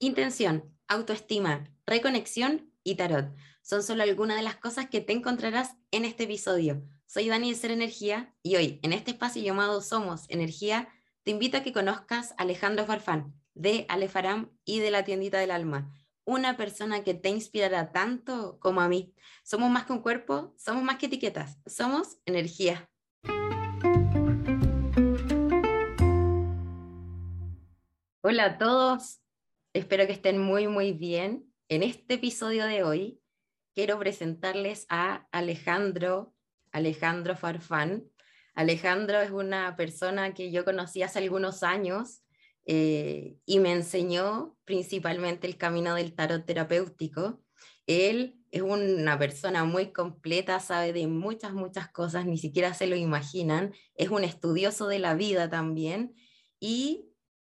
Intención, autoestima, reconexión y tarot. Son solo algunas de las cosas que te encontrarás en este episodio. Soy Dani de Ser Energía y hoy, en este espacio llamado Somos Energía, te invito a que conozcas a Alejandro Farfán de Alefaram y de la Tiendita del Alma, una persona que te inspirará tanto como a mí. Somos más que un cuerpo, somos más que etiquetas, somos energía. Hola a todos, espero que estén muy muy bien. En este episodio de hoy quiero presentarles a Alejandro, Alejandro Farfán. Alejandro es una persona que yo conocí hace algunos años eh, y me enseñó principalmente el camino del tarot terapéutico. Él es una persona muy completa, sabe de muchas, muchas cosas, ni siquiera se lo imaginan. Es un estudioso de la vida también y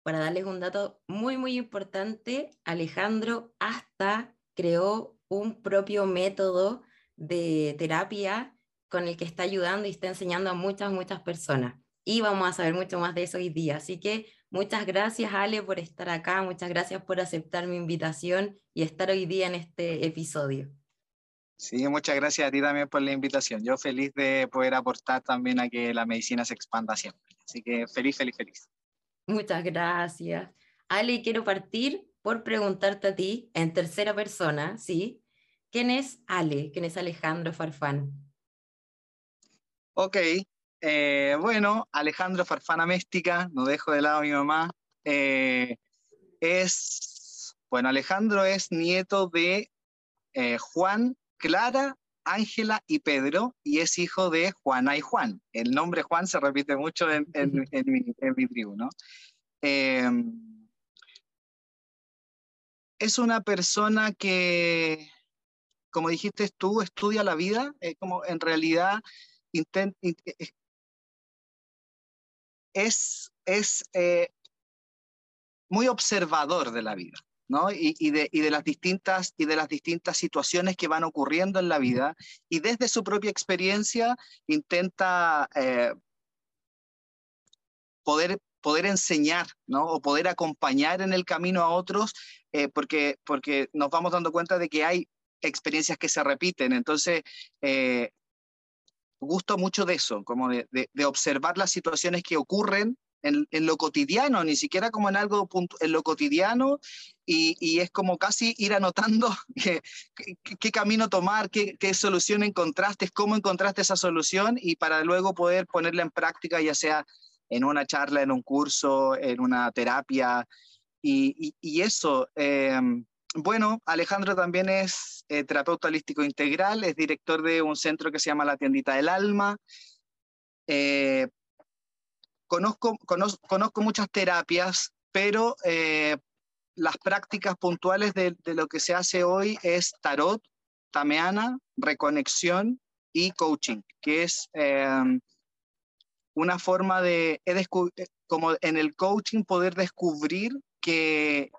para darles un dato muy, muy importante, Alejandro hasta creó un propio método de terapia con el que está ayudando y está enseñando a muchas, muchas personas. Y vamos a saber mucho más de eso hoy día. Así que muchas gracias, Ale, por estar acá. Muchas gracias por aceptar mi invitación y estar hoy día en este episodio. Sí, muchas gracias a ti también por la invitación. Yo feliz de poder aportar también a que la medicina se expanda siempre. Así que feliz, feliz, feliz. Muchas gracias. Ale, quiero partir por preguntarte a ti en tercera persona, ¿sí? ¿Quién es Ale? ¿Quién es Alejandro Farfán? Ok, eh, bueno, Alejandro Farfán Améstica, no dejo de lado a mi mamá, eh, es, bueno, Alejandro es nieto de eh, Juan, Clara, Ángela y Pedro, y es hijo de Juana y Juan. El nombre Juan se repite mucho en, mi, tribu, ¿no? Em, es una persona que, como dijiste tú, estudia la vida, como en realidad es, es eh, muy observador de la vida. ¿No? Y, de, las distintas, y de las distintas situaciones que van ocurriendo en la vida, y desde su propia experiencia intenta eh, poder, poder enseñar. O poder acompañar en el camino a otros, eh, porque, porque nos vamos dando cuenta de que hay experiencias que se repiten. Entonces, eh, gusto mucho de eso, como de, observar las situaciones que ocurren en, en, lo cotidiano, ni siquiera como en algo en lo cotidiano, y, y es como casi ir anotando qué, camino tomar, qué, solución encontraste, cómo encontraste esa solución, y para luego poder ponerla en práctica, ya sea en una charla, en un curso, en una terapia, y, y, eso. Eh, bueno, Alejandro también es eh, terapeuta holístico integral, es director de un centro que se llama La Tiendita del Alma. Eh, conozco, conozco, muchas terapias, pero eh, las prácticas puntuales de, lo que se hace hoy es tarot, tameana, reconexión y coaching, que es una forma de, como en el coaching, poder descubrir que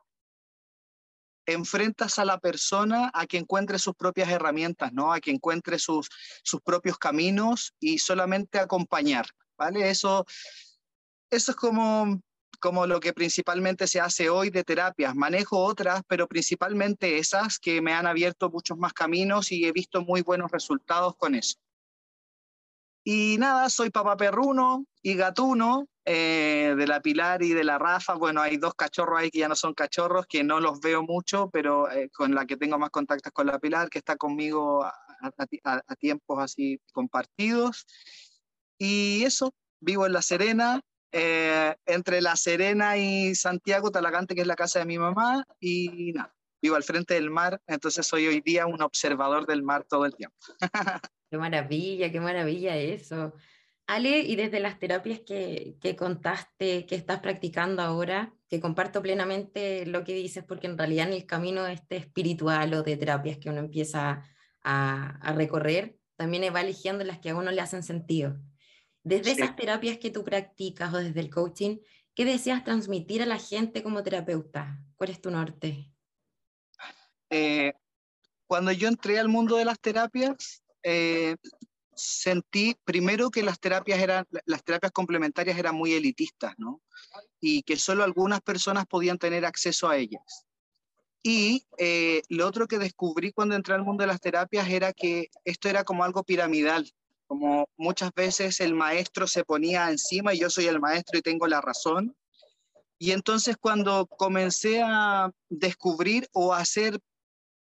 enfrentas a la persona a que encuentre sus propias herramientas, ¿no? A que encuentre sus, sus propios caminos y solamente acompañar, ¿vale? Eso, eso es como, como lo que principalmente se hace hoy de terapias. Manejo otras, pero principalmente esas que me han abierto muchos más caminos y he visto muy buenos resultados con eso. Y nada, soy papá perruno y gatuno, eh, de la Pilar y de la Rafa, bueno, hay dos cachorros ahí que ya no son cachorros, que no los veo mucho, pero eh, con la que tengo más contactos con la Pilar, que está conmigo a, tiempos así compartidos. Y eso, vivo en La Serena, eh, entre La Serena y Santiago, Talagante, que es la casa de mi mamá, y nada, vivo al frente del mar, entonces soy hoy día un observador del mar todo el tiempo. qué maravilla, qué maravilla eso. Ale, y desde las terapias que, que, contaste, que estás practicando ahora, que comparto plenamente lo que dices, porque en realidad en el camino este espiritual o de terapias que uno empieza a, a recorrer, también va eligiendo las que a uno le hacen sentido. Desde esas terapias que tú practicas o desde el coaching, ¿qué deseas transmitir a la gente como terapeuta? ¿Cuál es tu norte? Eh, cuando yo entré al mundo de las terapias, eh, sentí primero que las terapias eran las terapias complementarias eran muy elitistas, ¿no? Y que solo algunas personas podían tener acceso a ellas. Y eh, lo otro que descubrí cuando entré al mundo de las terapias era que esto era como algo piramidal, como muchas veces el maestro se ponía encima y yo soy el maestro y tengo la razón. Y entonces cuando comencé a descubrir o hacer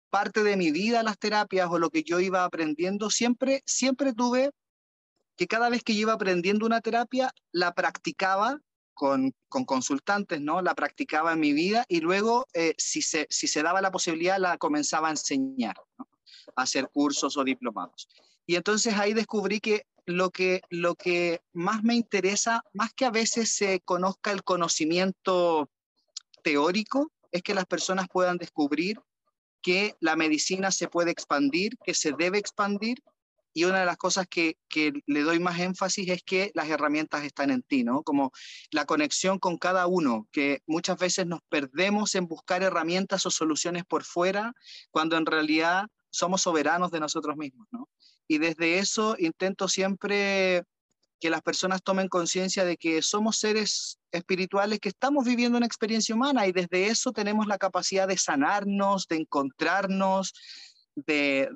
parte de mi vida las terapias o lo que yo iba aprendiendo, siempre, siempre tuve que cada vez que iba aprendiendo una terapia, la practicaba con, consultantes, ¿no? La practicaba en mi vida y luego, eh, si, se, si se daba la posibilidad, la comenzaba a enseñar, a hacer cursos o diplomados. Y entonces ahí descubrí que lo que, lo que más me interesa, más que a veces se conozca el conocimiento teórico, es que las personas puedan descubrir que la medicina se puede expandir, que se debe expandir y una de las cosas que, le doy más énfasis es que las herramientas están en ti, ¿no? Como la conexión con cada uno, que muchas veces nos perdemos en buscar herramientas o soluciones por fuera, cuando en realidad somos soberanos de nosotros mismos, ¿no? Y desde eso intento siempre que las personas tomen conciencia de que somos seres espirituales que estamos viviendo una experiencia humana y desde eso tenemos la capacidad de sanarnos, de encontrarnos, de,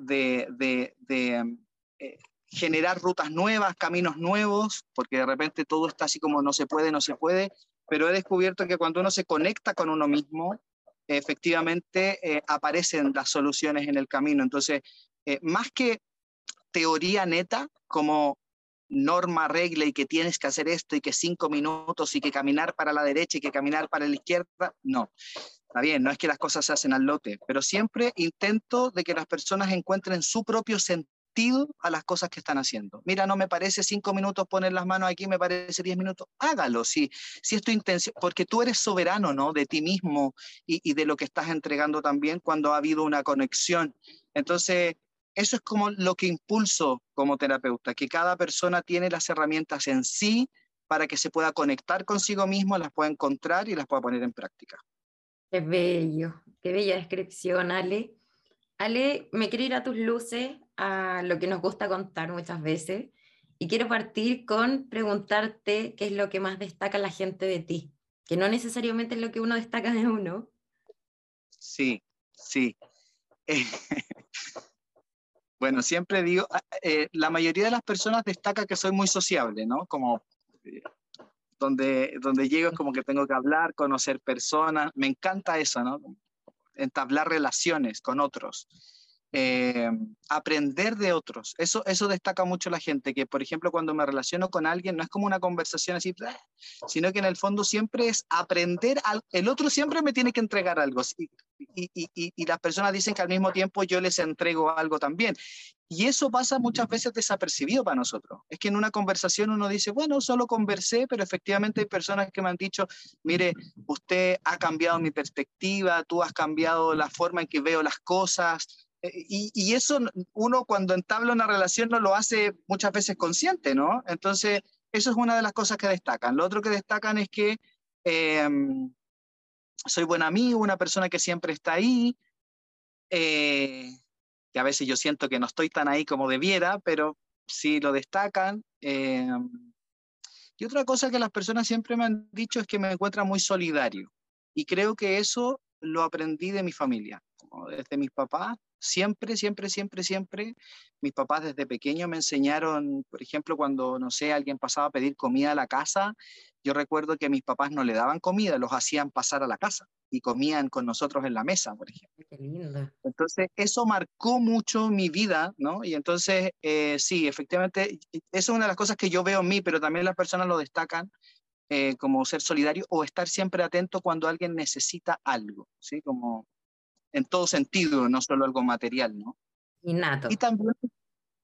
eh, generar rutas nuevas, caminos nuevos, porque de repente todo está así como no se puede, no se puede, pero he descubierto que cuando uno se conecta con uno mismo, efectivamente eh, aparecen las soluciones en el camino. Entonces, eh, más que teoría neta, como norma, regla y que tienes que hacer esto y que cinco minutos y que caminar para la derecha y que caminar para la izquierda, no. Está bien, no es que las cosas se hacen al lote, pero siempre intento de que las personas encuentren su propio sentido a las cosas que están haciendo. Mira, no me parece cinco minutos poner las manos aquí, me parece diez minutos. Hágalo, si, si es tu intención, porque tú eres soberano, ¿no? De ti mismo y, y de lo que estás entregando también cuando ha habido una conexión. Entonces, eso es como lo que impulso como terapeuta, que cada persona tiene las herramientas en sí para que se pueda conectar consigo mismo, las pueda encontrar y las pueda poner en práctica. Qué bello, qué bella descripción, Ale. Ale, me quiero ir a tus luces a lo que nos gusta contar muchas veces y quiero partir con preguntarte qué es lo que más destaca la gente de ti, que no necesariamente es lo que uno destaca de uno. Sí, sí. bueno, siempre digo, ah, eh, la mayoría de las personas destaca que soy muy sociable, ¿no? Como eh, donde, donde llego es como que tengo que hablar, conocer personas, me encanta eso, ¿no? Entablar relaciones con otros. Eh, aprender de otros. Eso, eso destaca mucho la gente, que por ejemplo cuando me relaciono con alguien no es como una conversación así, sino que en el fondo siempre es aprender, al, el otro siempre me tiene que entregar algo. Y, y, y, y, las personas dicen que al mismo tiempo yo les entrego algo también. Y eso pasa muchas veces desapercibido para nosotros. Es que en una conversación uno dice, bueno, solo conversé, pero efectivamente hay personas que me han dicho, mire, usted ha cambiado mi perspectiva, tú has cambiado la forma en que veo las cosas, eh, y, eso uno cuando entabla una relación no lo hace muchas veces consciente, ¿no? Entonces, eso es una de las cosas que destacan. Lo otro que destacan es que em, soy buen amigo, una persona que siempre está ahí, eh, que a veces yo siento que no estoy tan ahí como debiera, pero sí lo destacan. Em, y otra cosa que las personas siempre me han dicho es que me encuentran muy solidario. Y creo que eso lo aprendí de mi familia, desde mis papás siempre, siempre, siempre, siempre, mis papás desde pequeño me enseñaron, por ejemplo, cuando, no sé, alguien pasaba a pedir comida a la casa, yo recuerdo que mis papás no le daban comida, los hacían pasar a la casa y comían con nosotros en la mesa, por ejemplo. Qué lindo. Entonces, eso marcó mucho mi vida, ¿no? Y entonces, eh, sí, efectivamente, eso es una de las cosas que yo veo en mí, pero también las personas lo destacan. Eh, como ser solidario o estar siempre atento cuando alguien necesita algo, ¿sí? Como en todo sentido, no solo algo material, ¿no? Innato. Y también,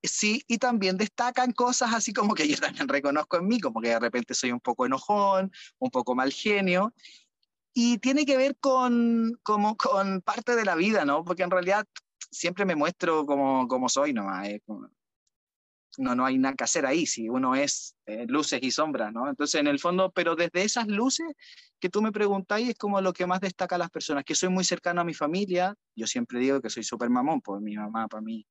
sí, y también destacan cosas así como que yo también reconozco en mí, como que de repente soy un poco enojón, un poco mal genio, y tiene que ver con, como, con parte de la vida, ¿no? Porque en realidad siempre me muestro como, como soy nomás, eh, no, no hay nada que hacer ahí, si uno es eh, luces y sombras, ¿no? Entonces, en el fondo, pero desde esas luces que tú me preguntáis, es como lo que más destaca a las personas, que soy muy cercano a mi familia, yo siempre digo que soy súper mamón por mi mamá, para mí,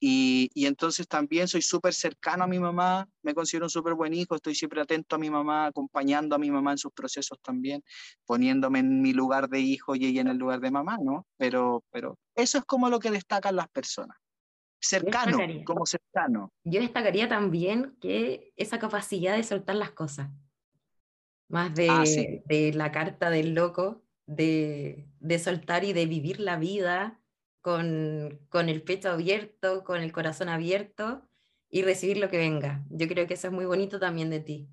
Y, y, entonces también soy súper cercano a mi mamá, me considero un súper buen hijo, estoy siempre atento a mi mamá, acompañando a mi mamá en sus procesos también, poniéndome en mi lugar de hijo y ella en el lugar de mamá, ¿no? Pero, pero eso es como lo que destacan las personas. Cercano, como cercano. Yo destacaría también que esa capacidad de soltar las cosas, más de, ah, de la carta del loco, de, de soltar y de vivir la vida con, con el pecho abierto, con el corazón abierto y recibir lo que venga. Yo creo que eso es muy bonito también de ti.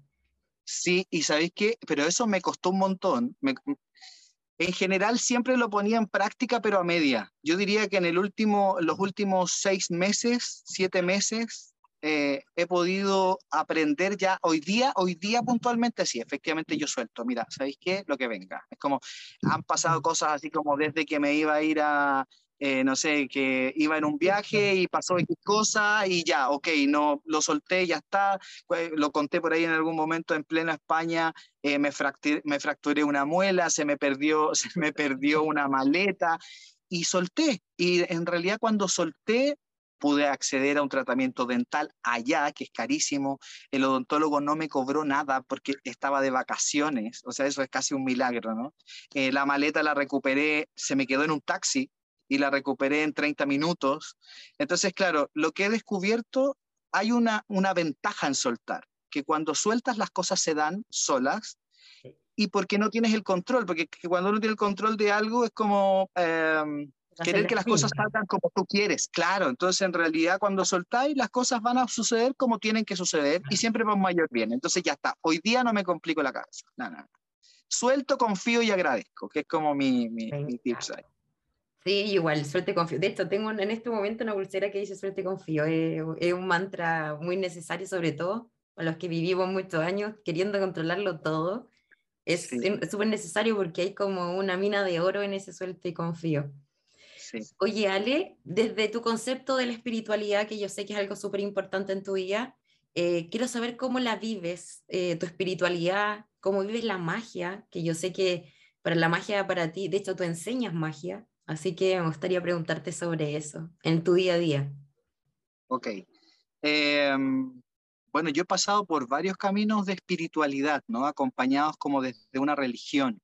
Sí, y sabéis qué, pero eso me costó un montón. En general siempre lo ponía en práctica, pero a media. Yo diría que en los últimos seis meses, siete meses, eh, he podido aprender ya hoy día, hoy día puntualmente, sí, efectivamente yo suelto, mira, ¿sabéis qué? Lo que venga. Es como, han pasado cosas así como desde que me iba a ir a, eh, no sé, que iba en un viaje y pasó X cosa y ya, ok, no, lo solté, ya está, lo conté por ahí en algún momento en plena España, eh, me, fracturé, me fracturé una muela, se me, perdió, se me perdió una maleta y solté. Y en realidad cuando solté, pude acceder a un tratamiento dental allá, que es carísimo. El odontólogo no me cobró nada porque estaba de vacaciones, o sea, eso es casi un milagro, ¿no? Eh, la maleta la recuperé, se me quedó en un taxi, y la recuperé en 30 minutos. Entonces, claro, lo que he descubierto, hay una, una ventaja en soltar, que cuando sueltas las cosas se dan solas y porque no tienes el control, porque cuando uno tiene el control de algo es como em, querer que las cosas salgan como tú quieres, claro, entonces en realidad cuando soltáis las cosas van a suceder como tienen que suceder y siempre va mayor bien, entonces ya está, hoy día no me complico la cabeza, nada, Suelto, confío y agradezco, que es como mi, mi, mi tips ahí. Sí, igual, suerte confío. De hecho, tengo en este momento una pulsera que dice suerte confío. Es, es un mantra muy necesario, sobre todo para los que vivimos muchos años queriendo controlarlo todo. Es súper necesario porque hay como una mina de oro en ese suerte y confío. Sí. Oye, Ale, desde tu concepto de la espiritualidad, que yo sé que es algo súper importante en tu vida, eh, quiero saber cómo la vives, eh, tu espiritualidad, cómo vives la magia, que yo sé que para la magia para ti, de hecho tú enseñas magia, Así que me gustaría preguntarte sobre eso en tu día a día. Ok. Em, bueno, yo he pasado por varios caminos de espiritualidad, ¿no? Acompañados como desde una religión.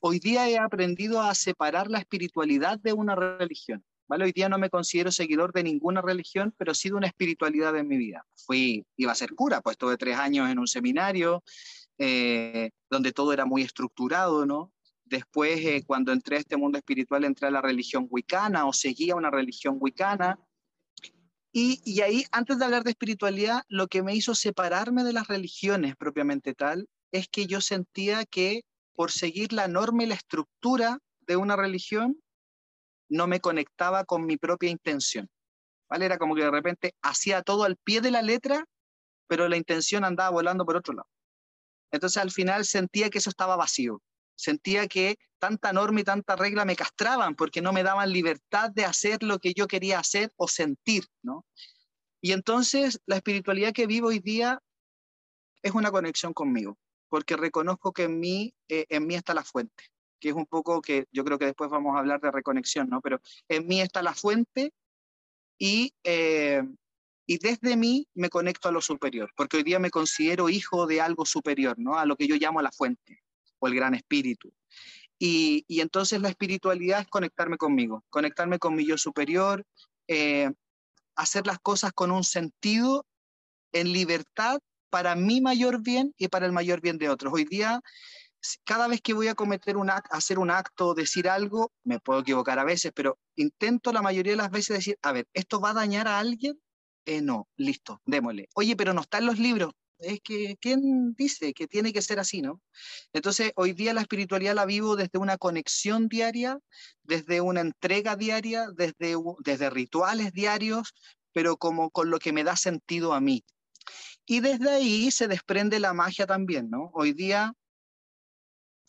Hoy día he aprendido a separar la espiritualidad de una religión. ¿Vale? Hoy día no me considero seguidor de ninguna religión, pero sí de una espiritualidad en mi vida. Fui, iba a ser cura, pues estuve tres años en un seminario eh, donde todo era muy estructurado, ¿no? Después, eh, cuando entré a este mundo espiritual, entré a la religión wicana o seguía una religión wicana. Y, y, ahí, antes de hablar de espiritualidad, lo que me hizo separarme de las religiones propiamente tal es que yo sentía que por seguir la norma y la estructura de una religión, no me conectaba con mi propia intención. ¿Vale? Era como que de repente hacía todo al pie de la letra, pero la intención andaba volando por otro lado. Entonces al final sentía que eso estaba vacío sentía que tanta norma y tanta regla me castraban porque no me daban libertad de hacer lo que yo quería hacer o sentir, ¿no? Y entonces la espiritualidad que vivo hoy día es una conexión conmigo, porque reconozco que en mí, eh, en mí está la fuente, que es un poco que yo creo que después vamos a hablar de reconexión, ¿no? Pero en mí está la fuente y, eh, y desde mí me conecto a lo superior, porque hoy día me considero hijo de algo superior, ¿no? A lo que yo llamo la fuente o el gran espíritu. Y, entonces la espiritualidad es conectarme conmigo, conectarme con mi yo superior, eh, hacer las cosas con un sentido en libertad para mi mayor bien y para el mayor bien de otros. Hoy día, cada vez que voy a cometer un acto, hacer un acto, decir algo, me puedo equivocar a veces, pero intento la mayoría de las veces decir, a ver, ¿esto va a dañar a alguien? Eh, no, listo, démosle. Oye, pero no está en los libros es que, ¿quién dice que tiene que ser así, no? Entonces, hoy día la espiritualidad la vivo desde una conexión diaria, desde una entrega diaria, desde, desde rituales diarios, pero como con lo que me da sentido a mí. Y desde ahí se desprende la magia también, ¿no? Hoy día,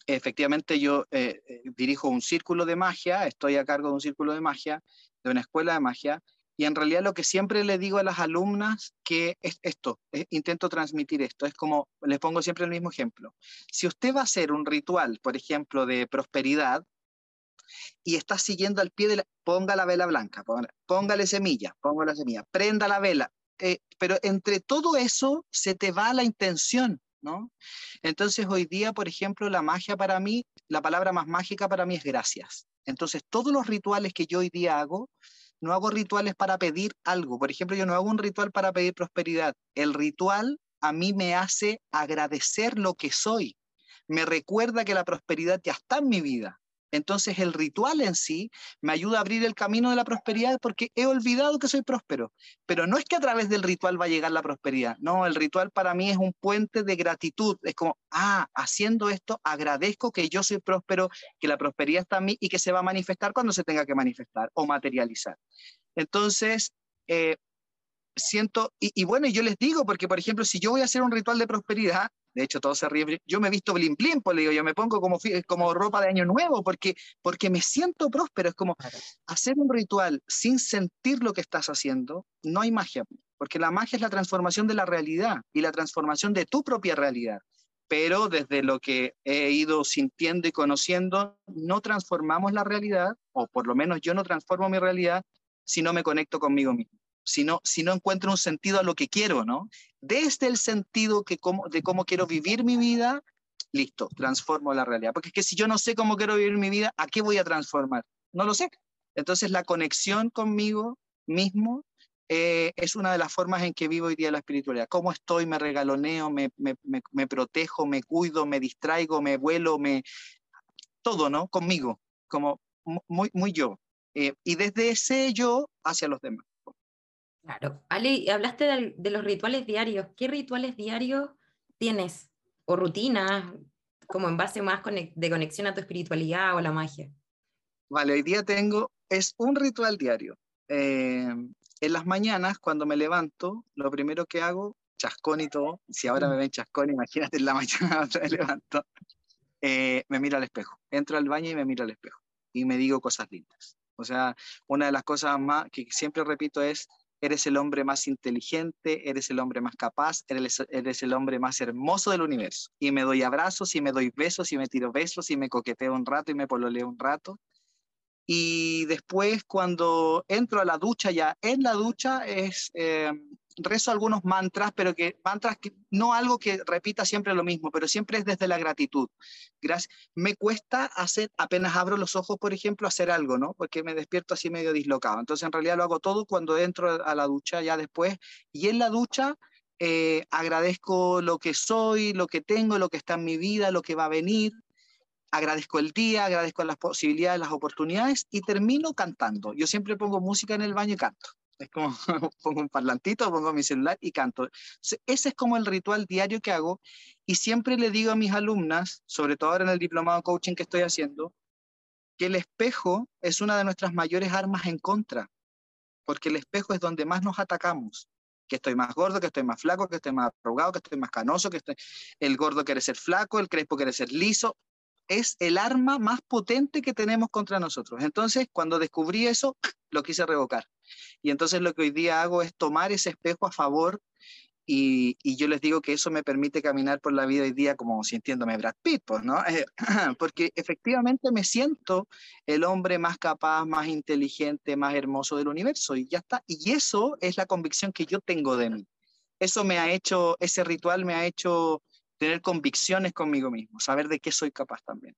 efectivamente, yo eh, eh, dirijo un círculo de magia, estoy a cargo de un círculo de magia, de una escuela de magia, y en realidad lo que siempre le digo a las alumnas que es esto, intento transmitir esto, es como, les pongo siempre el mismo ejemplo. Si usted va a hacer un ritual, por ejemplo, de prosperidad, y estás siguiendo al pie de la, ponga la vela blanca, póngale semilla, ponga la semilla, prenda la vela, eh, pero entre todo eso se te va la intención, ¿no? Entonces hoy día, por ejemplo, la magia para mí, la palabra más mágica para mí es gracias. Entonces todos los rituales que yo hoy día hago, no hago rituales para pedir algo. Por ejemplo, yo no hago un ritual para pedir prosperidad. El ritual a mí me hace agradecer lo que soy. Me recuerda que la prosperidad ya está en mi vida. Entonces el ritual en sí me ayuda a abrir el camino de la prosperidad porque he olvidado que soy próspero. Pero no es que a través del ritual va a llegar la prosperidad. No, el ritual para mí es un puente de gratitud. Es como, ah, haciendo esto agradezco que yo soy próspero, que la prosperidad está en mí y que se va a manifestar cuando se tenga que manifestar o materializar. Entonces, eh, siento, y, y, bueno, yo les digo, porque por ejemplo, si yo voy a hacer un ritual de prosperidad, de hecho, todos se ríen. Yo me he visto blin blin, pues le digo, yo me pongo como, como ropa de año nuevo porque, porque me siento próspero. Es como hacer un ritual sin sentir lo que estás haciendo, no hay magia, porque la magia es la transformación de la realidad y la transformación de tu propia realidad. Pero desde lo que he ido sintiendo y conociendo, no transformamos la realidad, o por lo menos yo no transformo mi realidad si no me conecto conmigo mismo si no, si no encuentro un sentido a lo que quiero, ¿no? Desde el sentido que de cómo quiero vivir mi vida, listo, transformo la realidad. Porque es que si yo no sé cómo quiero vivir mi vida, ¿a qué voy a transformar? No lo sé. Entonces la conexión conmigo mismo eh, es una de las formas en que vivo hoy día la espiritualidad. ¿Cómo estoy? Me regaloneo, me, me, me, protejo, me cuido, me distraigo, me vuelo, me... Todo, ¿no? Conmigo, como muy, muy yo. Eh, y desde ese yo hacia los demás. Claro. Ale, hablaste de, los rituales diarios. ¿Qué rituales diarios tienes? ¿O rutinas? Como en base más de conexión a tu espiritualidad o a la magia. Vale, hoy día tengo, es un ritual diario. Eh, en las mañanas, cuando me levanto, lo primero que hago, chascón y todo, si ahora me ven chascón, imagínate en la mañana me levanto, eh, me miro al espejo. Entro al baño y me miro al espejo. Y me digo cosas lindas. O sea, una de las cosas más que siempre repito es, eres el hombre más inteligente, eres el hombre más capaz, eres, el hombre más hermoso del universo. Y me doy abrazos, y me doy besos, y me tiro besos, y me coqueteo un rato, y me pololeo un rato. Y después cuando entro a la ducha, ya en la ducha es, eh, rezo algunos mantras, pero que mantras que no algo que repita siempre lo mismo, pero siempre es desde la gratitud. Gracias. Me cuesta hacer, apenas abro los ojos, por ejemplo, hacer algo, ¿no? Porque me despierto así medio dislocado. Entonces, en realidad lo hago todo cuando entro a la ducha ya después. Y en la ducha eh, agradezco lo que soy, lo que tengo, lo que está en mi vida, lo que va a venir. Agradezco el día, agradezco las posibilidades, las oportunidades y termino cantando. Yo siempre pongo música en el baño y canto. Es como pongo un parlantito, pongo mi celular y canto. Ese es como el ritual diario que hago y siempre le digo a mis alumnas, sobre todo ahora en el diplomado coaching que estoy haciendo, que el espejo es una de nuestras mayores armas en contra, porque el espejo es donde más nos atacamos. Que estoy más gordo, que estoy más flaco, que estoy más arrugado, que estoy más canoso, que estoy... el gordo quiere ser flaco, el crespo quiere ser liso. Es el arma más potente que tenemos contra nosotros. Entonces, cuando descubrí eso, lo quise revocar y entonces lo que hoy día hago es tomar ese espejo a favor y, y, yo les digo que eso me permite caminar por la vida hoy día como sintiéndome Brad Pitt, pues, ¿no? Porque efectivamente me siento el hombre más capaz, más inteligente, más hermoso del universo y ya está. Y eso es la convicción que yo tengo de mí. Eso me ha hecho, ese ritual me ha hecho tener convicciones conmigo mismo, saber de qué soy capaz también.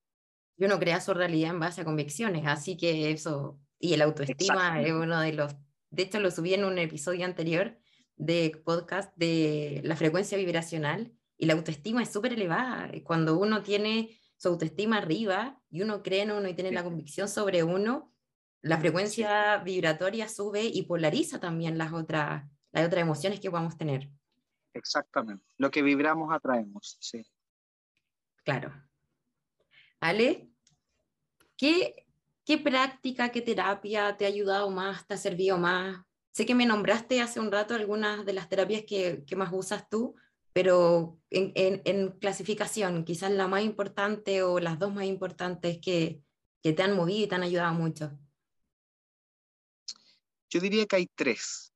Yo no crea su realidad en base a convicciones, así que eso y el autoestima es uno de los, de hecho lo subí en un episodio anterior de podcast de la frecuencia vibracional y la autoestima es súper elevada. Cuando uno tiene su autoestima arriba y uno cree en uno y tiene la convicción sobre uno, la frecuencia vibratoria sube y polariza también las otras, las otras emociones que podamos tener. Exactamente. Lo que vibramos atraemos, sí. Claro. Ale, ¿qué ¿Qué práctica, qué terapia te ha ayudado más, te ha servido más? Sé que me nombraste hace un rato algunas de las terapias que, que más usas tú, pero en, en, clasificación, quizás la más importante o las dos más importantes que, que te han movido y te han ayudado mucho. Yo diría que hay tres.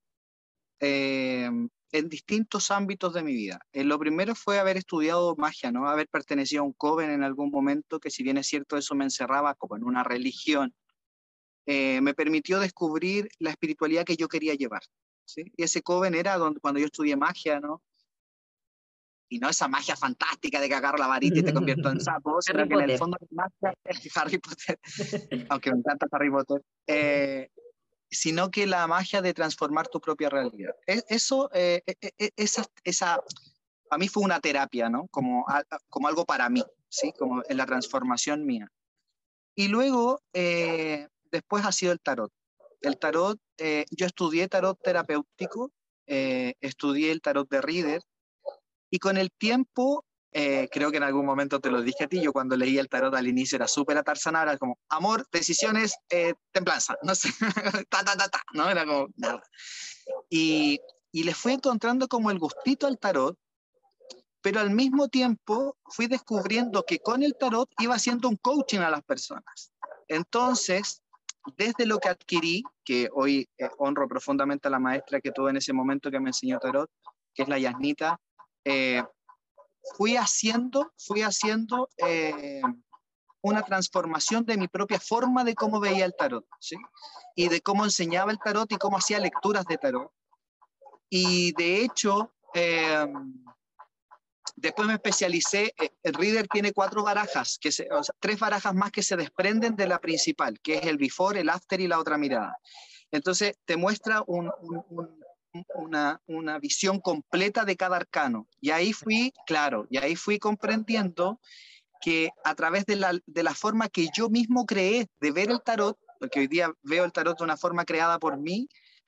Eh, en distintos ámbitos de mi vida. Eh, lo primero fue haber estudiado magia, ¿no? Haber pertenecido a un coven en algún momento, que si bien es cierto eso me encerraba como en una religión, eh, me permitió descubrir la espiritualidad que yo quería llevar. ¿sí? Y ese coven era donde, cuando yo estudié magia, ¿no? Y no esa magia fantástica de que agarro la varita y te convierto en sapo, sino que en el fondo magia es Harry Potter, aunque me encanta Harry Potter, eh, sino que la magia de transformar tu propia realidad. E, eso, eh, e, e, esa, esa, a mí fue una terapia, ¿no? Como, como algo para mí, ¿sí? Como en la transformación mía. Y luego, eh, después ha sido el tarot. El tarot, eh, yo estudié tarot terapéutico, estudié el tarot de Reader, y con el tiempo eh, creo que en algún momento te lo dije a ti, yo cuando leí el tarot al inicio era súper atarzanada, era como amor, decisiones, eh, templanza, no sé, ta, ta, ta, ta, ¿no? Era como nada. Y, y le fui encontrando como el gustito al tarot, pero al mismo tiempo fui descubriendo que con el tarot iba haciendo un coaching a las personas. Entonces, desde lo que adquirí, que hoy eh, honro profundamente a la maestra que tuve en ese momento que me enseñó tarot, que es la Yasnita, eh, fui haciendo, fui haciendo eh, una transformación de mi propia forma de cómo veía el tarot, ¿sí? Y de cómo enseñaba el tarot y cómo hacía lecturas de tarot. Y de hecho, eh, después me especialicé, eh, el Reader tiene cuatro barajas, que tres barajas más que se desprenden de la principal, que es el before, el after y la otra mirada. Entonces, te muestra un, una, una, visión completa de cada arcano. Y ahí fui, claro, y ahí fui comprendiendo que a través de la, de la forma que yo mismo creé de ver el tarot, porque hoy día veo el tarot de una forma creada por mí,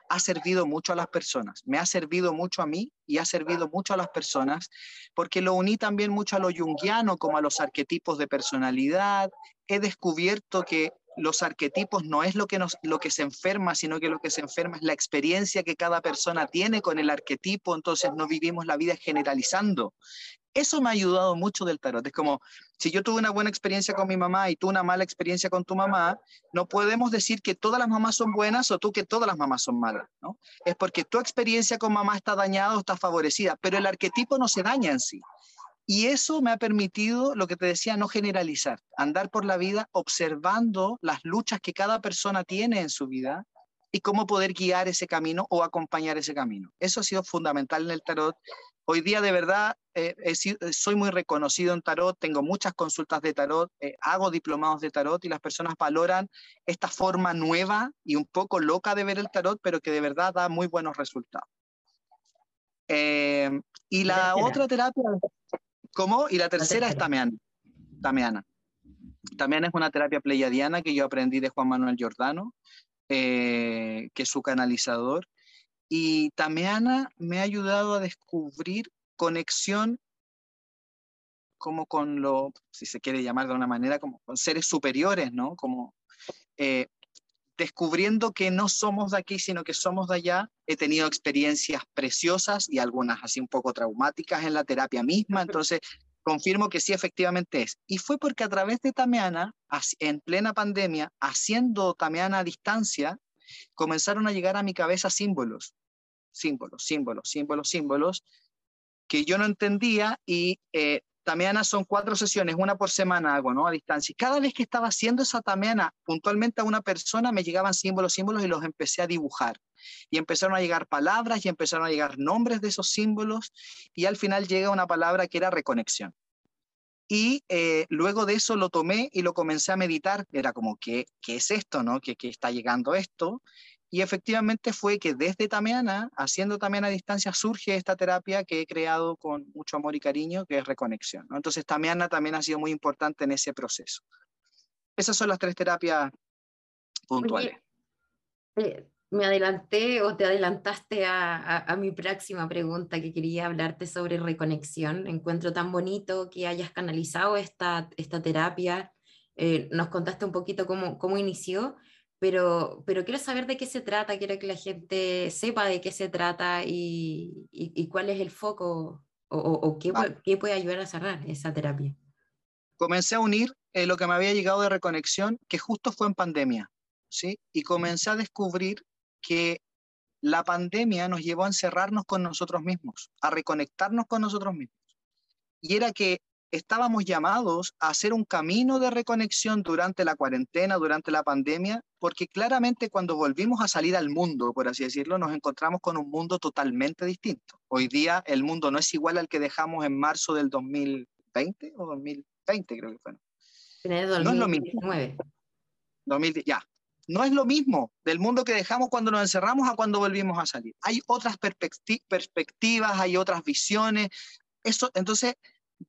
ha servido mucho a las personas, me ha servido mucho a mí y ha servido mucho a las personas, porque lo uní también mucho a lo junguiano, como a los arquetipos de personalidad. He descubierto que los arquetipos no es lo que, nos, lo que se enferma, sino que lo que se enferma es la experiencia que cada persona tiene con el arquetipo, entonces no vivimos la vida generalizando. Eso me ha ayudado mucho del tarot. Es como, si yo tuve una buena experiencia con mi mamá y tú una mala experiencia con tu mamá, no podemos decir que todas las mamás son buenas o tú que todas las mamás son malas, ¿no? Es porque tu experiencia con mamá está dañada o está favorecida, pero el arquetipo no se daña en sí. Y eso me ha permitido, lo que te decía, no generalizar, andar por la vida observando las luchas que cada persona tiene en su vida y cómo poder guiar ese camino o acompañar ese camino. Eso ha sido fundamental en el tarot. Hoy día de verdad eh, soy muy reconocido en tarot, tengo muchas consultas de tarot, eh, hago diplomados de tarot y las personas valoran esta forma nueva y un poco loca de ver el tarot, pero que de verdad da muy buenos resultados. Eh, y la otra terapia, ¿Cómo? Y la tercera es Tameana. Tameana. Tameana es una terapia pleiadiana que yo aprendí de Juan Manuel Giordano, eh, que es su canalizador. Y Tameana me ha ayudado a descubrir conexión como con lo, si se quiere llamar de una manera, como con seres superiores, ¿no? Como eh, descubriendo que no somos de aquí, sino que somos de allá. He tenido experiencias preciosas y algunas así un poco traumáticas en la terapia misma, entonces confirmo que sí, efectivamente es. Y fue porque a través de Tameana, en plena pandemia, haciendo Tameana a distancia, comenzaron a llegar a mi cabeza símbolos, símbolos, símbolos, símbolos, símbolos, que yo no entendía y eh, tameana son cuatro sesiones, una por semana hago, ¿no? A distancia. Y cada vez que estaba haciendo esa tameana puntualmente a una persona, me llegaban símbolos, símbolos y los empecé a dibujar. Y empezaron a llegar palabras y empezaron a llegar nombres de esos símbolos y al final llega una palabra que era reconexión. Y eh, luego de eso lo tomé y lo comencé a meditar. Era como, ¿qué, qué es esto? ¿no? ¿Qué, ¿Qué está llegando esto? Y efectivamente fue que desde Tameana, haciendo Tameana a distancia, surge esta terapia que he creado con mucho amor y cariño, que es reconexión. Entonces, Tameana también ha sido muy importante en ese proceso. Esas son las tres terapias puntuales. Me adelanté o te adelantaste a, mi próxima pregunta que quería hablarte sobre reconexión. Encuentro tan bonito que hayas canalizado esta, esta terapia. Eh, nos contaste un poquito cómo, cómo inició, pero, pero quiero saber de qué se trata, quiero que la gente sepa de qué se trata y, y, cuál es el foco o, o, qué, qué, puede ayudar a cerrar esa terapia. Comencé a unir eh, lo que me había llegado de reconexión, que justo fue en pandemia, ¿sí? Y comencé a descubrir que la pandemia nos llevó a encerrarnos con nosotros mismos, a reconectarnos con nosotros mismos. Y era que estábamos llamados a hacer un camino de reconexión durante la cuarentena, durante la pandemia, porque claramente cuando volvimos a salir al mundo, por así decirlo, nos encontramos con un mundo totalmente distinto. Hoy día el mundo no es igual al que dejamos en marzo del 2020 o 2020, creo que fue. No es lo mismo. 2000, ya. No es lo mismo del mundo que dejamos cuando nos encerramos a cuando volvimos a salir. Hay otras perspectivas, hay otras visiones. Eso, entonces,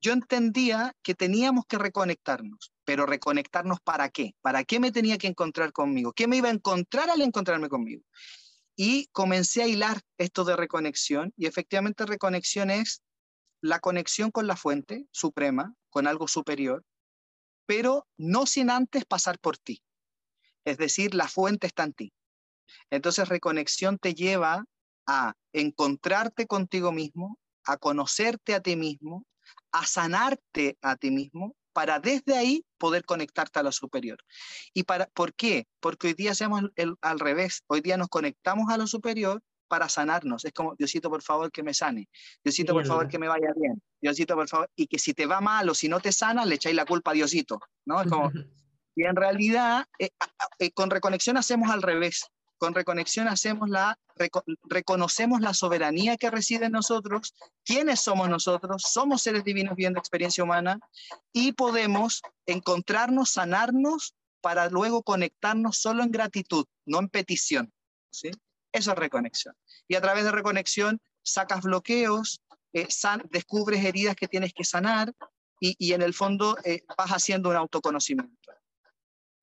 yo entendía que teníamos que reconectarnos, pero reconectarnos para qué? ¿Para qué me tenía que encontrar conmigo? ¿Qué me iba a encontrar al encontrarme conmigo? Y comencé a hilar esto de reconexión y efectivamente reconexión es la conexión con la fuente suprema, con algo superior, pero no sin antes pasar por ti. Es decir, la fuente está en ti. Entonces reconexión te lleva a encontrarte contigo mismo, a conocerte a ti mismo, a sanarte a ti mismo para desde ahí poder conectarte a lo superior. ¿Y para, por qué? Porque hoy día hacemos el, al revés. Hoy día nos conectamos a lo superior para sanarnos. Es como, Diosito, por favor, que me sane. Diosito, por favor, que me vaya bien. Diosito, por favor. Y que si te va mal o si no te sana, le echáis la culpa a Diosito. ¿no? Es como, y en realidad, eh, eh, con reconexión hacemos al revés. Con reconexión hacemos la, reconocemos la soberanía que reside en nosotros, quiénes somos nosotros, somos seres divinos viendo experiencia humana y podemos encontrarnos, sanarnos para luego conectarnos solo en gratitud, no en petición. ¿sí? Eso es reconexión. Y a través de reconexión sacas bloqueos, eh, descubres heridas que tienes que sanar y, en el fondo eh, vas haciendo un autoconocimiento.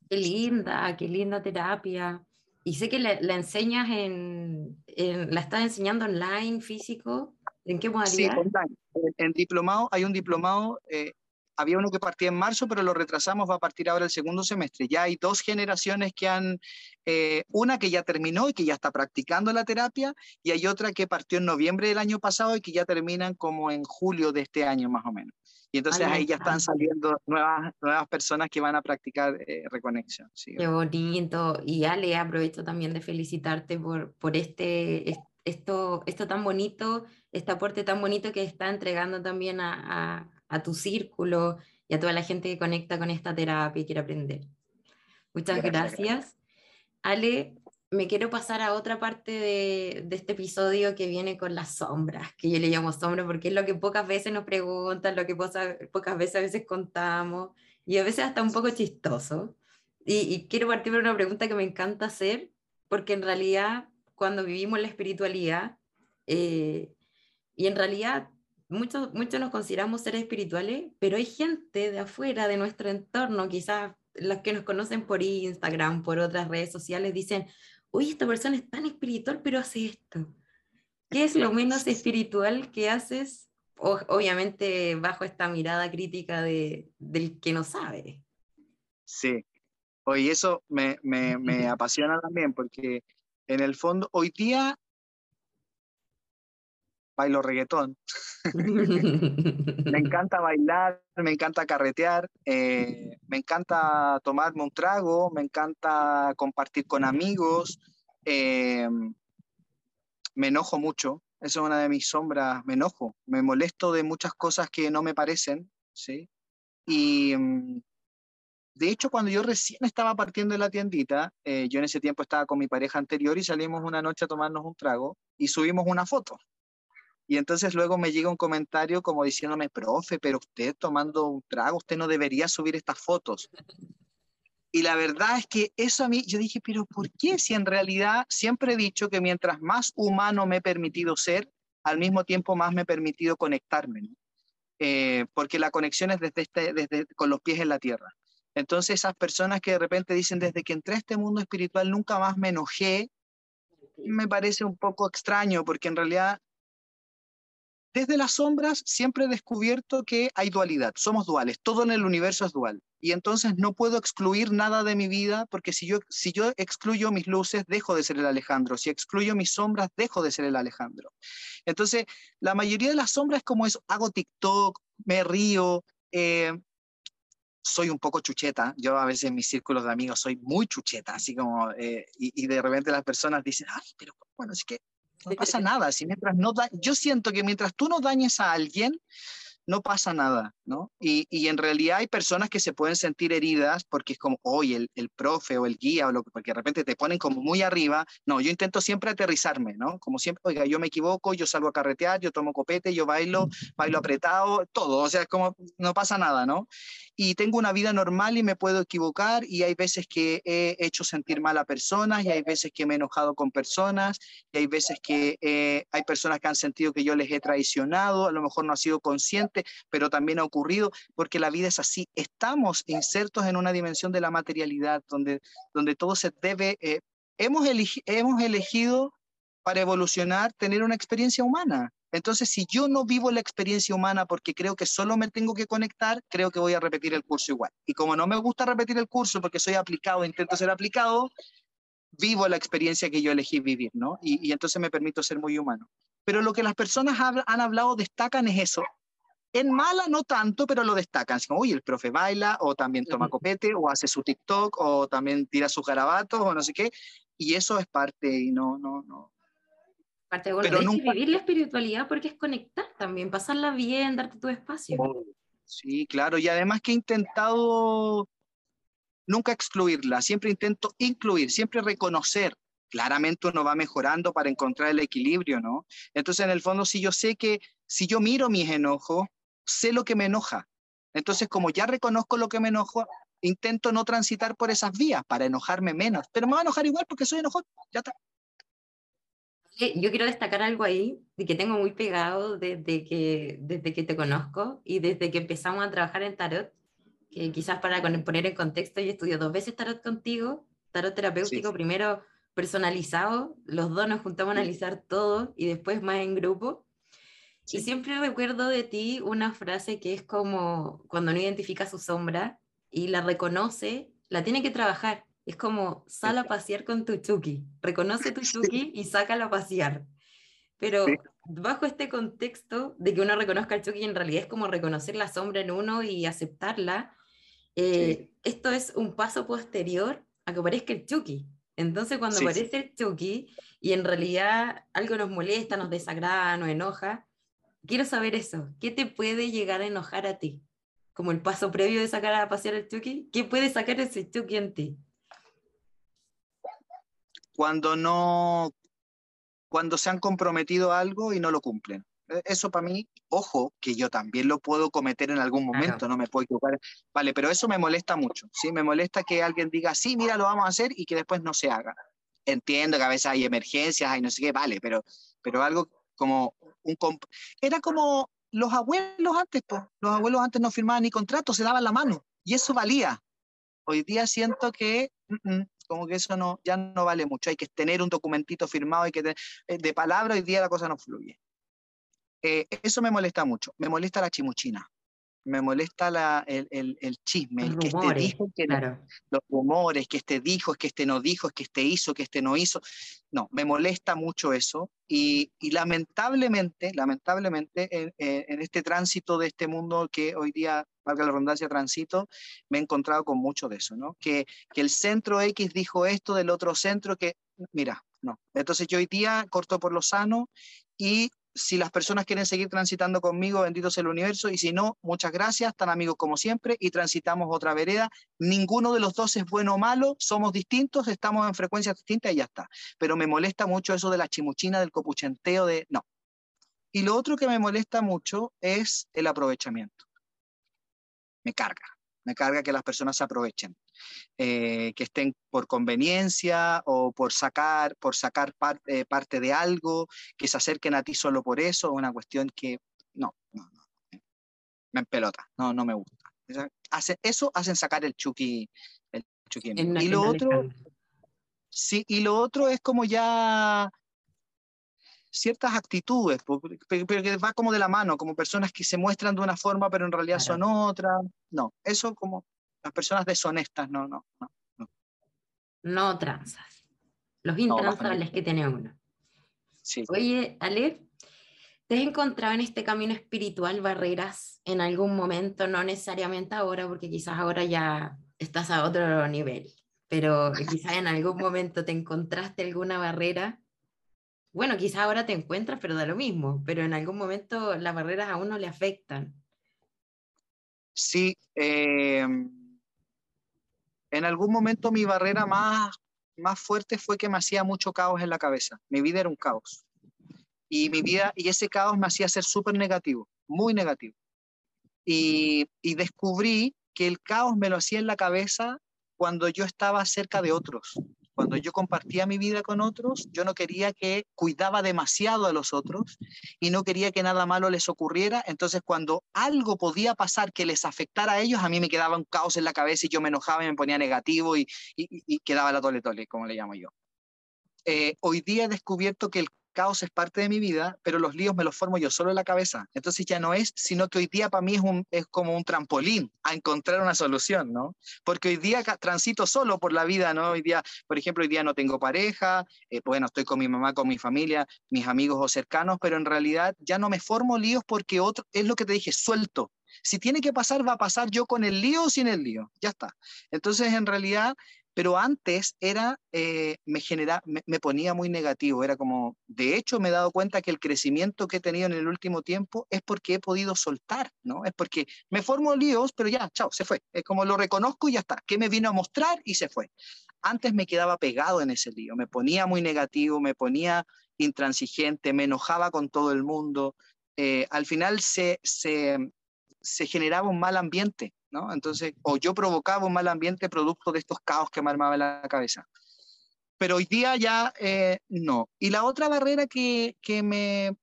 Qué linda, qué linda terapia. Y sé que la, enseñas en, la estás enseñando online, físico. ¿En qué modalidad? Sí, online. En, diplomado, hay un diplomado, eh, había uno que partía en marzo, pero lo retrasamos, va a partir ahora el segundo semestre. Ya hay dos generaciones que han, eh, una que ya terminó y que ya está practicando la terapia, y hay otra que partió en noviembre del año pasado y que ya terminan como en julio de este año más o menos. Y entonces ahí ya están saliendo nuevas, nuevas personas que van a practicar eh, reconexión. Qué bonito. Y Ale, aprovecho también de felicitarte por, por este, esto, esto tan bonito, este aporte tan bonito que está entregando también a, a, tu círculo y a toda la gente que conecta con esta terapia y quiere aprender. Muchas gracias. Ale, me quiero pasar a otra parte de, este episodio que viene con las sombras, que yo le llamo sombras porque es lo que pocas veces nos preguntan, lo que pocas veces a veces contamos y a veces hasta un poco chistoso. Y, quiero partir por una pregunta que me encanta hacer, porque en realidad cuando vivimos la espiritualidad, eh, y en realidad muchos, muchos nos consideramos seres espirituales, pero hay gente de afuera de nuestro entorno, quizás los que nos conocen por Instagram, por otras redes sociales, dicen, oye, esta persona es tan espiritual, pero hace esto. ¿Qué es lo menos espiritual que haces? obviamente bajo esta mirada crítica de, del que no sabe. Sí, oye, eso me, me, me apasiona también porque en el fondo, hoy día bailo reggaetón. me encanta bailar, me encanta carretear, eh, me encanta tomarme un trago, me encanta compartir con amigos, eh, me enojo mucho, eso es una de mis sombras, me enojo, me molesto de muchas cosas que no me parecen, ¿sí? Y mm, de hecho, cuando yo recién estaba partiendo de la tiendita, eh, yo en ese tiempo estaba con mi pareja anterior y salimos una noche a tomarnos un trago y subimos una foto. Y entonces luego me llega un comentario como diciéndome, profe, pero usted tomando un trago, usted no debería subir estas fotos. Y la verdad es que eso a mí, yo dije, pero ¿por qué? Si en realidad siempre he dicho que mientras más humano me he permitido ser, al mismo tiempo más me he permitido conectarme, eh, porque la conexión es desde, este, desde con los pies en la tierra. Entonces esas personas que de repente dicen, desde que entré a este mundo espiritual nunca más me enojé, me parece un poco extraño, porque en realidad desde las sombras siempre he descubierto que hay dualidad, somos duales, todo en el universo es dual. Y entonces no puedo excluir nada de mi vida porque si yo, si yo excluyo mis luces, dejo de ser el Alejandro. Si excluyo mis sombras, dejo de ser el Alejandro. Entonces, la mayoría de las sombras es como eso, hago TikTok, me río, eh, soy un poco chucheta. Yo a veces en mis círculos de amigos soy muy chucheta, así como, eh, y, de repente las personas dicen, ay, pero bueno, es que no pasa nada. Si mientras no yo siento que mientras tú no dañes a alguien, no pasa nada, ¿no? Y, y, en realidad hay personas que se pueden sentir heridas porque es como, oye, el, el, profe o el guía o lo que, porque de repente te ponen como muy arriba. No, yo intento siempre aterrizarme, ¿no? Como siempre, oiga, yo me equivoco, yo salgo a carretear, yo tomo copete, yo bailo, bailo apretado, todo, o sea, es como, no pasa nada, ¿no? Y tengo una vida normal y me puedo equivocar y hay veces que he hecho sentir mal a personas y hay veces que me he enojado con personas y hay veces que eh, hay personas que han sentido que yo les he traicionado, a lo mejor no ha sido consciente pero también ha ocurrido porque la vida es así. Estamos insertos en una dimensión de la materialidad donde, donde todo se debe... Eh, hemos, hemos elegido para evolucionar tener una experiencia humana. Entonces, si yo no vivo la experiencia humana porque creo que solo me tengo que conectar, creo que voy a repetir el curso igual. Y como no me gusta repetir el curso porque soy aplicado, intento ser aplicado, vivo la experiencia que yo elegí vivir, ¿no? Y, entonces me permito ser muy humano. Pero lo que las personas han hablado, destacan es eso, en mala no tanto, pero lo destacan. Así como, uy, el profe baila, o también toma copete, o hace su TikTok, o también tira sus garabatos, o no sé qué. Y eso es parte, y no, no, no. Parte de, pero vivir la espiritualidad porque es conectar también, pasarla bien, darte tu espacio. Oh, sí, claro. Y además que he intentado nunca excluirla, siempre intento incluir, siempre reconocer. Claramente uno va mejorando para encontrar el equilibrio, ¿no? Entonces, en el fondo, si yo sé que si yo miro mis enojos, sé lo que me enoja. Entonces, como ya reconozco lo que me enojo, intento no transitar por esas vías para enojarme menos, pero me va a enojar igual porque soy enojón, ya está. Yo quiero destacar algo ahí de que tengo muy pegado desde que, desde que te conozco y desde que empezamos a trabajar en tarot, que quizás para poner en contexto, yo estudio dos veces tarot contigo, tarot terapéutico, primero personalizado, los dos nos juntamos a analizar todo y después más en grupo. Y siempre recuerdo de ti una frase que es como cuando no identifica su sombra y la reconoce, la tiene que trabajar. Es como sal a pasear con tu Chucky, reconoce tu Chucky y sácalo a pasear. Pero bajo este contexto de que uno reconozca al Chucky, en realidad es como reconocer la sombra en uno y aceptarla. Eh, esto es un paso posterior a que aparezca el Chucky. Entonces, cuando aparece el Chucky y en realidad algo nos molesta, nos desagrada, nos enoja, quiero saber eso. ¿Qué te puede llegar a enojar a ti? Como el paso previo de sacar a pasear el Chucky. ¿Qué puede sacar ese Chucky en ti? Cuando no, cuando se han comprometido a algo y no lo cumplen. E, eso para mí, ojo, que yo también lo puedo cometer en algún momento, no me puedo equivocar. Vale, pero eso me molesta mucho, ¿sí? Me molesta que alguien diga, sí, mira, lo vamos a hacer y que después no se haga. Entiendo que a veces hay emergencias, hay no sé qué, vale, pero, pero algo como un... Era como los abuelos antes. Los abuelos antes no firmaban ni contratos, se daban la mano. Y eso valía. Hoy día siento que como que eso no, ya no vale mucho. Hay que tener un documentito firmado, hay que eh, de palabra, hoy día la cosa no fluye. Eh, eso me molesta mucho. Me molesta la chimuchina me molesta la, el, el, el, chisme, el que este dijo, que los rumores, que este dijo, es que este no dijo, es que este hizo, que este no hizo. No, me molesta mucho eso y, y lamentablemente, lamentablemente en, en, este tránsito de este mundo que hoy día, valga la redundancia, transito, me he encontrado con mucho de eso, ¿no? Que, que el centro X dijo esto del otro centro que, mira, no. Entonces yo hoy día corto por lo sano y si las personas quieren seguir transitando conmigo, bendito sea el universo, y si no, muchas gracias, tan amigos como siempre, y transitamos otra vereda. Ninguno de los dos es bueno o malo, somos distintos, estamos en frecuencias distintas y ya está. Pero me molesta mucho eso de la chimuchina, del copuchenteo, de no. Y lo otro que me molesta mucho es el aprovechamiento. Me carga, me carga que las personas se aprovechen. Eh, que estén por conveniencia o por sacar, por sacar eh, parte de algo, que se acerquen a ti solo por eso, una cuestión que no, no, no, me empelota, no, no me gusta. Hace, eso hacen sacar el chuki, el chuki. Y lo otro, sí, y lo otro es como ya ciertas actitudes, pero que va como de la mano, como personas que se muestran de una forma, pero en realidad son otra. No, eso como las personas deshonestas, no, no, no. No, transas. Los intransables que tiene uno. Sí. Oye, Ale, ¿Te has encontrado en este camino espiritual barreras en algún momento? No necesariamente ahora, porque quizás ahora ya estás a otro nivel, pero quizás en algún momento te encontraste alguna barrera. Bueno, quizás ahora te encuentras, pero da lo mismo, pero en algún momento las barreras a uno le afectan. Sí, eh, en algún momento mi barrera más, más fuerte fue que me hacía mucho caos en la cabeza. Mi vida era un caos. Y mi vida, y ese caos me hacía ser súper negativo, muy negativo. Y, y descubrí que el caos me lo hacía en la cabeza cuando yo estaba cerca de otros. Cuando yo compartía mi vida con otros, yo no quería que cuidaba demasiado a los otros y no quería que nada malo les ocurriera. Entonces, cuando algo podía pasar que les afectara a ellos, a mí me quedaba un caos en la cabeza y yo me enojaba y me ponía negativo y, quedaba la tole tole, como le llamo yo. Eh, hoy día he descubierto que el caos es parte de mi vida, pero los líos me los formo yo solo en la cabeza. Entonces ya no es, sino que hoy día para mí es, un, es como un trampolín a encontrar una solución, ¿no? Porque hoy día transito solo por la vida, ¿no? Hoy día, por ejemplo, hoy día no tengo pareja, eh, bueno, estoy con mi mamá, con mi familia, mis amigos o cercanos, pero en realidad ya no me formo líos porque otro, es lo que te dije, suelto. Si tiene que pasar, va a pasar yo con el lío o sin el lío, ya está. Entonces, en realidad, pero antes era, eh, me, genera, me, ponía muy negativo, era como, de hecho me he dado cuenta que el crecimiento que he tenido en el último tiempo es porque he podido soltar, ¿no? Es porque me formo líos, pero ya, chao, se fue. Es como lo reconozco y ya está. ¿Qué me vino a mostrar? Y se fue. Antes me quedaba pegado en ese lío, me ponía muy negativo, me ponía intransigente, me enojaba con todo el mundo. Eh, al final se, se generaba un mal ambiente, entonces, o yo provocaba un mal ambiente producto de estos caos que me armaba en la cabeza. Pero hoy día ya eh, no. Y la otra barrera que, que, me,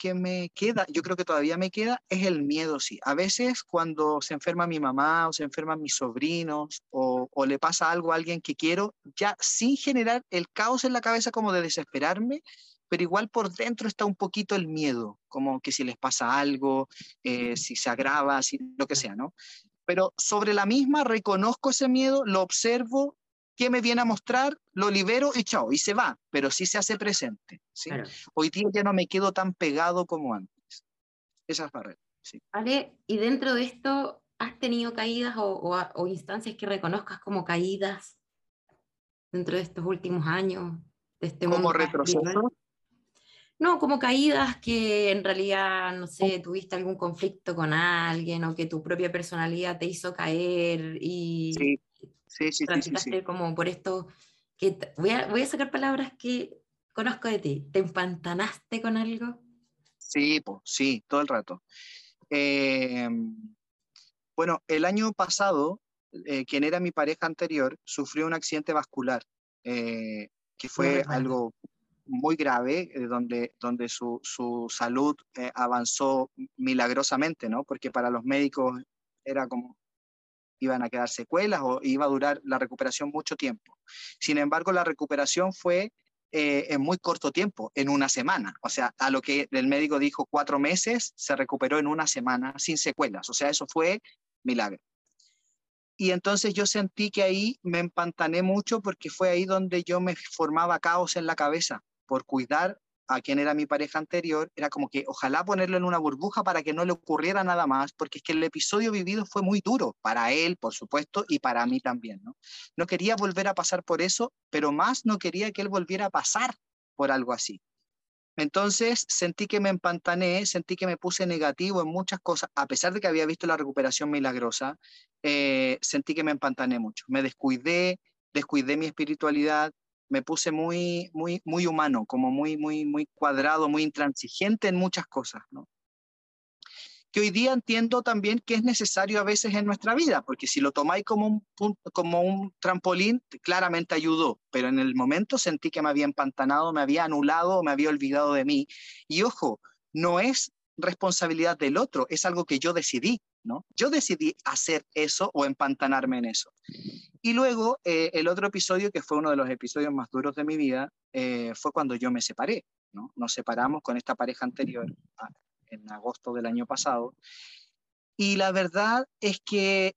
que me queda, yo creo que todavía me queda, es el miedo, sí. A veces cuando se enferma mi mamá o se enferman mis sobrinos o, o le pasa algo a alguien que quiero, ya sin generar el caos en la cabeza como de desesperarme, pero igual por dentro está un poquito el miedo, como que si les pasa algo, eh, si se agrava, si, lo que sea, ¿no? Pero sobre la misma reconozco ese miedo, lo observo, qué me viene a mostrar, lo libero y chao, y se va, pero sí se hace presente. ¿sí? Hoy día ya no me quedo tan pegado como antes. Esas barreras. Sí. Vale, y dentro de esto, ¿has tenido caídas o, instancias que reconozcas como caídas dentro de estos últimos años? De este ¿Como retroceso? No, como caídas que en realidad, no sé, tuviste algún conflicto con alguien o que tu propia personalidad te hizo caer y sí, sí, sí, transitaste como por esto, que voy a, voy a sacar palabras que conozco de ti, ¿te empantanaste con algo? Sí, pues, sí, todo el rato. Em, bueno, el año pasado, eh, quien era mi pareja anterior, sufrió un accidente vascular, eh, que fue algo muy grave, eh, donde, donde su, su salud eh, avanzó milagrosamente, ¿no? Porque para los médicos era como iban a quedar secuelas o iba a durar la recuperación mucho tiempo. Sin embargo, la recuperación fue eh, en muy corto tiempo, en una semana. O sea, a lo que el médico dijo cuatro meses, se recuperó en una semana sin secuelas. O sea, eso fue milagro. Y entonces yo sentí que ahí me empantané mucho porque fue ahí donde yo me formaba caos en la cabeza por cuidar a quien era mi pareja anterior, era como que ojalá ponerlo en una burbuja para que no le ocurriera nada más, porque es que el episodio vivido fue muy duro para él, por supuesto, y para mí también, ¿no? No quería volver a pasar por eso, pero más no quería que él volviera a pasar por algo así. Entonces sentí que me empantané, sentí que me puse negativo en muchas cosas, a pesar de que había visto la recuperación milagrosa, eh, sentí que me empantané mucho. Me descuidé, descuidé mi espiritualidad, me puse muy, muy, muy humano, como muy, muy, muy cuadrado, muy intransigente en muchas cosas. Que hoy día entiendo también que es necesario a veces en nuestra vida, porque si lo tomáis como un, como un trampolín, claramente ayudó, pero en el momento sentí que me había empantanado, me había anulado, me había olvidado de mí. Y ojo, no es responsabilidad del otro, es algo que yo decidí, ¿no? Yo decidí hacer eso o empantanarme en eso. Y luego, eh, el otro episodio, que fue uno de los episodios más duros de mi vida, eh, fue cuando yo me separé, ¿no? Nos separamos con esta pareja anterior en agosto del año pasado. Y la verdad es que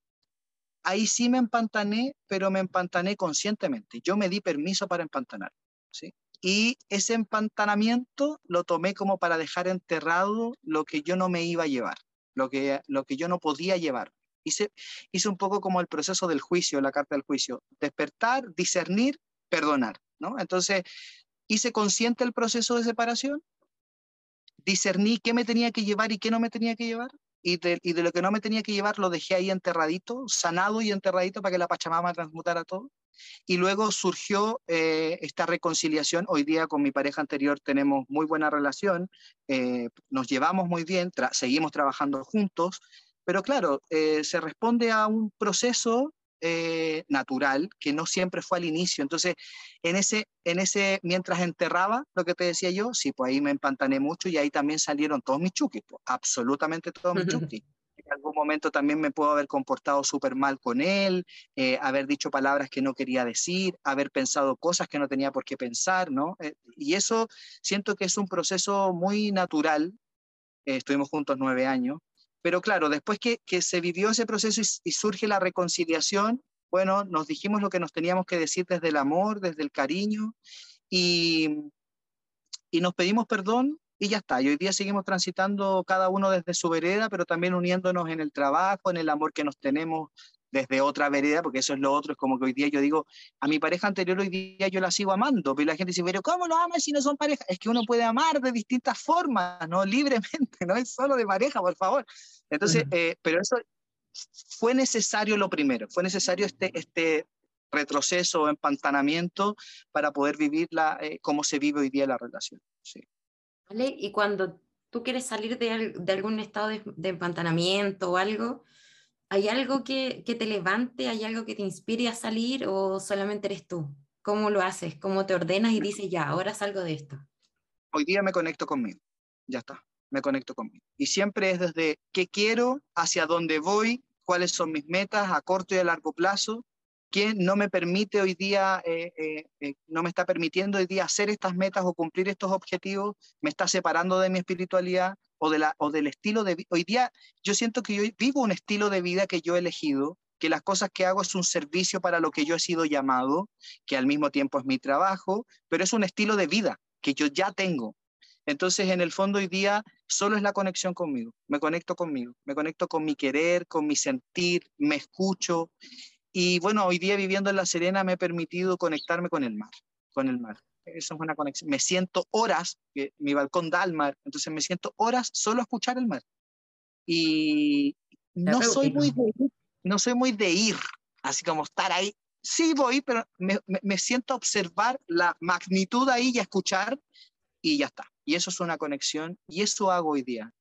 ahí sí me empantané, pero me empantané conscientemente. Yo me di permiso para empantanar, ¿sí? y ese empantanamiento lo tomé como para dejar enterrado lo que yo no me iba a llevar, lo que, lo que yo no podía llevar. Hice, hice un poco como el proceso del juicio, la carta del juicio, despertar, discernir, perdonar, ¿no? Entonces, hice consciente el proceso de separación, discerní qué me tenía que llevar y qué no me tenía que llevar, y de, y de, lo que no me tenía que llevar lo dejé ahí enterradito, sanado y enterradito para que la Pachamama transmutara todo. Y luego surgió eh, esta reconciliación. Hoy día con mi pareja anterior tenemos muy buena relación, eh, nos llevamos muy bien, tra seguimos trabajando juntos, pero claro, eh, se responde a un proceso eh, natural que no siempre fue al inicio. Entonces, en ese, en ese, mientras enterraba lo que te decía yo, sí, pues ahí me empantané mucho y ahí también salieron todos mis chukis, pues, absolutamente todos mis chukis. En algún momento también me puedo haber comportado súper mal con él, eh, haber dicho palabras que no quería decir, haber pensado cosas que no tenía por qué pensar, ¿no? Eh, y eso siento que es un proceso muy natural. Eh, estuvimos juntos nueve años, pero claro, después que, que se vivió ese proceso y, y, surge la reconciliación, bueno, nos dijimos lo que nos teníamos que decir desde el amor, desde el cariño, y, y nos pedimos perdón y ya está. Y hoy día seguimos transitando cada uno desde su vereda, pero también uniéndonos en el trabajo, en el amor que nos tenemos desde otra vereda, porque eso es lo otro, es como que hoy día yo digo, a mi pareja anterior hoy día yo la sigo amando, pero la gente dice, pero ¿cómo lo amas si no son pareja? Es que uno puede amar de distintas formas, ¿no? Libremente, no es solo de pareja, por favor. Entonces, uh -huh. eh, pero eso fue necesario lo primero, fue necesario este, este retroceso, empantanamiento para poder vivir la, eh, cómo se vive hoy día la relación. Sí. ¿Vale? Y cuando tú quieres salir de, de algún estado de, de empantanamiento o algo, ¿Hay algo que, que, te levante? ¿Hay algo que te inspire a salir o solamente eres tú? ¿Cómo lo haces? ¿Cómo te ordenas y dices, ya, ahora salgo de esto? Hoy día me conecto conmigo, ya está, me conecto conmigo. Y siempre es desde qué quiero, hacia dónde voy, cuáles son mis metas a corto y a largo plazo, qué no me permite hoy día, eh, eh, eh, no me está permitiendo hoy día hacer estas metas o cumplir estos objetivos, me está separando de mi espiritualidad, o, de o del estilo de vida. Hoy día yo siento que yo vivo un estilo de vida que yo he elegido, que las cosas que hago es un servicio para lo que yo he sido llamado, que al mismo tiempo es mi trabajo, pero es un estilo de vida que yo ya tengo. Entonces, en el fondo hoy día solo es la conexión conmigo, me conecto conmigo, me conecto con mi querer, con mi sentir, me escucho. Y bueno, hoy día viviendo en La Serena me he permitido conectarme con el mar, con el mar eso es una conexión. Me siento horas, mi balcón da al mar, entonces me siento horas solo a escuchar el mar. Y no soy, muy de, no soy muy de ir, así como estar ahí. Sí voy, pero me, me, me siento a observar la magnitud ahí y a escuchar y ya está. Y eso es una conexión y eso hago hoy día.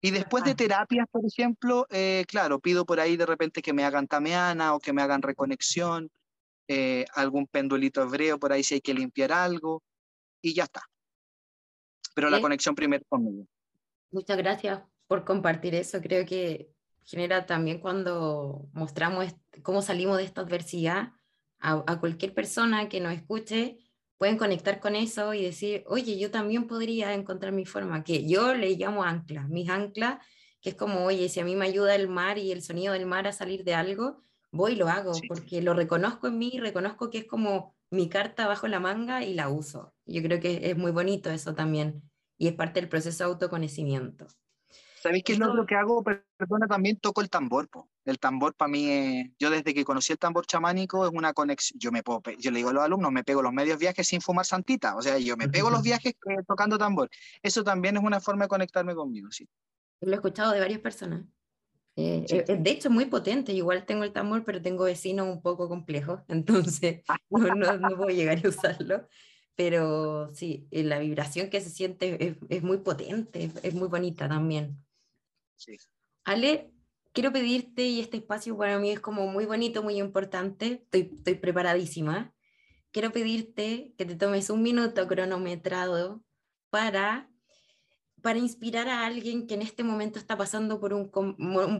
Y después de terapias, por ejemplo, eh, claro, pido por ahí de repente que me hagan tameana o que me hagan reconexión eh, algún pendulito hebreo por ahí si hay que limpiar algo y ya está. Pero la conexión primero conmigo. Muchas gracias por compartir eso. Creo que genera también cuando mostramos cómo salimos de esta adversidad a, a cualquier persona que nos escuche, pueden conectar con eso y decir, oye, yo también podría encontrar mi forma, que yo le llamo anclas, mis anclas, que es como, oye, si a mí me ayuda el mar y el sonido del mar a salir de algo, voy y lo hago, sí. porque lo reconozco en mí, reconozco que es como mi carta bajo la manga y la uso. Yo creo que es muy bonito eso también, y es parte del proceso de autoconocimiento. ¿Sabéis qué es lo que hago? Perdona, también toco el tambor. Po. El tambor para mí, es, yo desde que conocí el tambor chamánico es una conexión. Yo me puedo, yo le digo a los alumnos, me pego los medios viajes sin fumar santita. O sea, yo me pego los viajes tocando tambor. Eso también es una forma de conectarme conmigo, sí. Lo he escuchado de varias personas. Eh, sí. eh, de hecho, es muy potente. Igual tengo el tambor, pero tengo vecinos un poco complejos, entonces no, no, no puedo llegar a usarlo. Pero sí, eh, la vibración que se siente es, es muy potente, es, es muy bonita también. Sí. Ale, quiero pedirte, y este espacio para mí es como muy bonito, muy importante, estoy, estoy preparadísima. Quiero pedirte que te tomes un minuto cronometrado para, para inspirar a alguien que en este momento está pasando por un,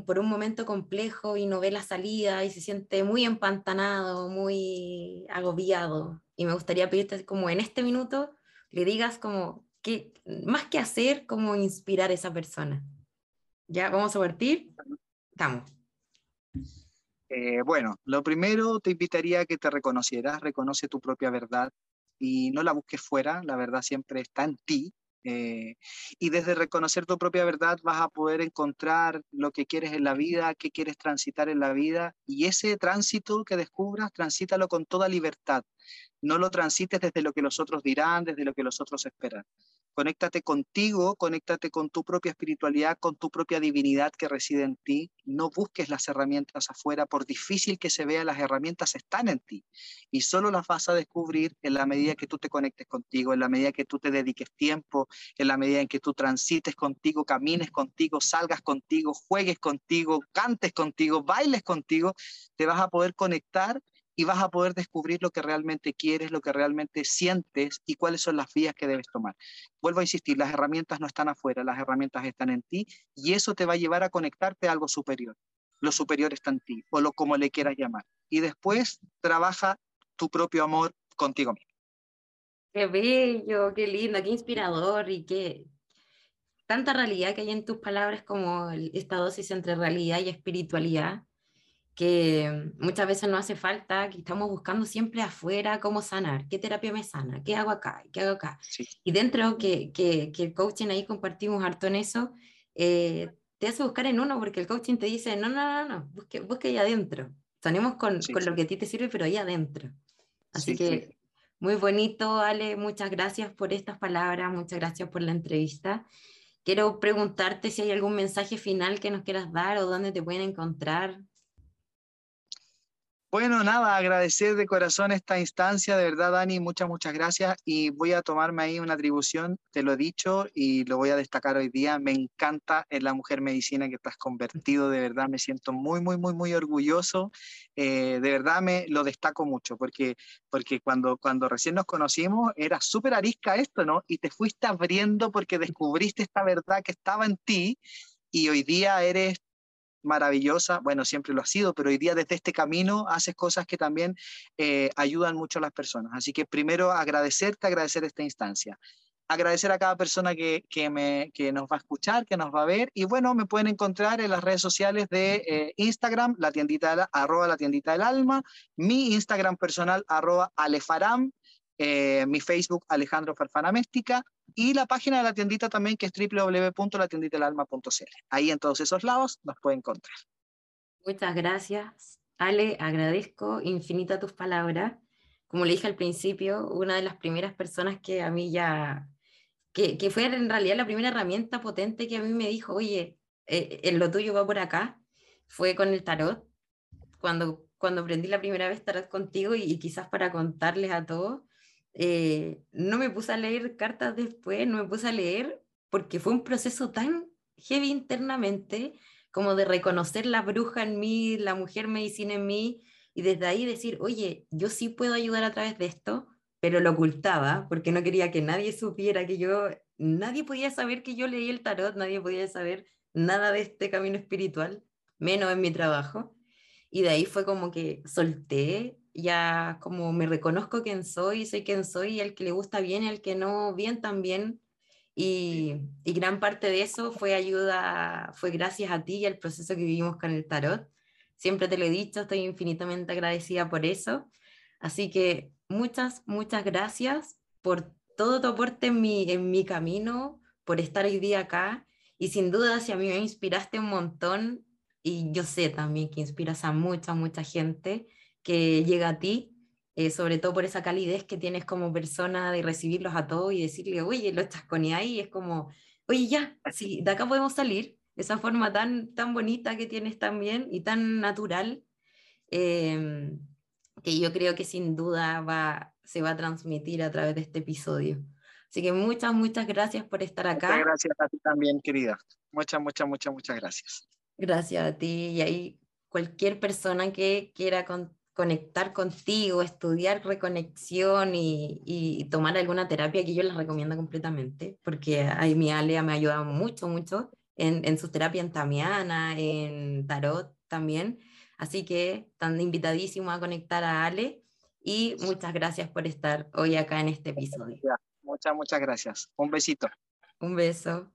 por un momento complejo y no ve la salida y se siente muy empantanado, muy agobiado. Y me gustaría pedirte como en este minuto le digas como que más que hacer, como inspirar a esa persona. ¿Ya vamos a partir? Estamos. Eh, bueno, lo primero te invitaría a que te reconocieras, reconoce tu propia verdad, y no la busques fuera, la verdad siempre está en ti. Eh, y desde reconocer tu propia verdad vas a poder encontrar lo que quieres en la vida, qué quieres transitar en la vida y ese tránsito que descubras, transítalo con toda libertad. No lo transites desde lo que los otros dirán, desde lo que los otros esperan. Conéctate contigo, conéctate con tu propia espiritualidad, con tu propia divinidad que reside en ti. No busques las herramientas afuera, por difícil que se vea, las herramientas están en ti y solo las vas a descubrir en la medida que tú te conectes contigo, en la medida que tú te dediques tiempo, en la medida en que tú transites contigo, camines contigo, salgas contigo, juegues contigo, cantes contigo, bailes contigo, te vas a poder conectar y vas a poder descubrir lo que realmente quieres, lo que realmente sientes y cuáles son las vías que debes tomar. Vuelvo a insistir, las herramientas no están afuera, las herramientas están en ti y eso te va a llevar a conectarte a algo superior. Lo superior está en ti, o lo como le quieras llamar. Y después trabaja tu propio amor contigo mismo. Qué bello, qué lindo, qué inspirador y qué tanta realidad que hay en tus palabras como esta dosis entre realidad y espiritualidad que muchas veces no hace falta, que estamos buscando siempre afuera cómo sanar, qué terapia me sana, qué hago acá, qué hago acá. Y dentro que, que, que, el coaching ahí compartimos harto en eso, eh, te hace buscar en uno porque el coaching te dice, no, no, no, no, busque, busque ahí adentro. Sanemos con, con lo que a ti te sirve, pero ahí adentro. Así que muy bonito, Ale, muchas gracias por estas palabras, muchas gracias por la entrevista. Quiero preguntarte si hay algún mensaje final que nos quieras dar o dónde te pueden encontrar. Bueno, nada, agradecer de corazón esta instancia, de verdad, Dani, muchas, muchas gracias. Y voy a tomarme ahí una atribución, te lo he dicho y lo voy a destacar hoy día. Me encanta en la mujer medicina que has convertido, de verdad, me siento muy, muy, muy, muy orgulloso. Eh, de verdad me lo destaco mucho, porque, porque cuando, cuando recién nos conocimos era súper arisca esto, ¿no? Y te fuiste abriendo porque descubriste esta verdad que estaba en ti y hoy día eres maravillosa, bueno, siempre lo ha sido, pero hoy día desde este camino haces cosas que también eh, ayudan mucho a las personas. Así que primero agradecerte, agradecer esta instancia. Agradecer a cada persona que, que, me, que nos va a escuchar, que nos va a ver. Y bueno, me pueden encontrar en las redes sociales de eh, Instagram, la tiendita de la, arroba la tiendita del alma, mi Instagram personal, arroba alefaram, eh, mi Facebook Alejandro Farfana Méstica y la página de la tiendita también que es www.latienditelalma.cl. Ahí en todos esos lados nos puede encontrar. Muchas gracias. Ale, agradezco infinita tus palabras. Como le dije al principio, una de las primeras personas que a mí ya, que, que fue en realidad la primera herramienta potente que a mí me dijo, oye, eh, en lo tuyo va por acá, fue con el tarot. Cuando, cuando aprendí la primera vez tarot contigo y, y quizás para contarles a todos, eh, no me puse a leer cartas después, no me puse a leer porque fue un proceso tan heavy internamente como de reconocer la bruja en mí, la mujer medicina en mí, y desde ahí decir, oye, yo sí puedo ayudar a través de esto, pero lo ocultaba porque no quería que nadie supiera que yo, nadie podía saber que yo leí el tarot, nadie podía saber nada de este camino espiritual, menos en mi trabajo. Y de ahí fue como que solté ya como me reconozco quién soy, soy quien soy, y el que le gusta bien y el que no bien también. Y, y, gran parte de eso fue ayuda, fue gracias a ti y al proceso que vivimos con el tarot. Siempre te lo he dicho, estoy infinitamente agradecida por eso. Así que muchas, muchas gracias por todo tu aporte en mi, en mi camino, por estar hoy día acá. Y sin duda, si a mí me inspiraste un montón, y yo sé también que inspiras a mucha, mucha gente, que llega a ti, eh, sobre todo por esa calidez que tienes como persona de recibirlos a todos y decirle, oye, lo estás con ahí, es como, oye, ya, sí, de acá podemos salir, esa forma tan, tan bonita que tienes también y tan natural, em, que yo creo que sin duda va, se va a transmitir a través de este episodio. Así que muchas, muchas gracias por estar acá. Muchas gracias a ti también, querida. Muchas, muchas, muchas, muchas gracias. Gracias a ti. Y ahí cualquier persona que quiera con, conectar contigo, estudiar reconexión y, y, tomar alguna terapia que yo les recomiendo completamente, porque ahí mi Alea me ha ayudado mucho, mucho en, en su terapia en Tamiana, en Tarot también. Así que están invitadísimos a conectar a Ale y muchas gracias por estar hoy acá en este episodio. Muchas, muchas gracias. Un besito. Un beso.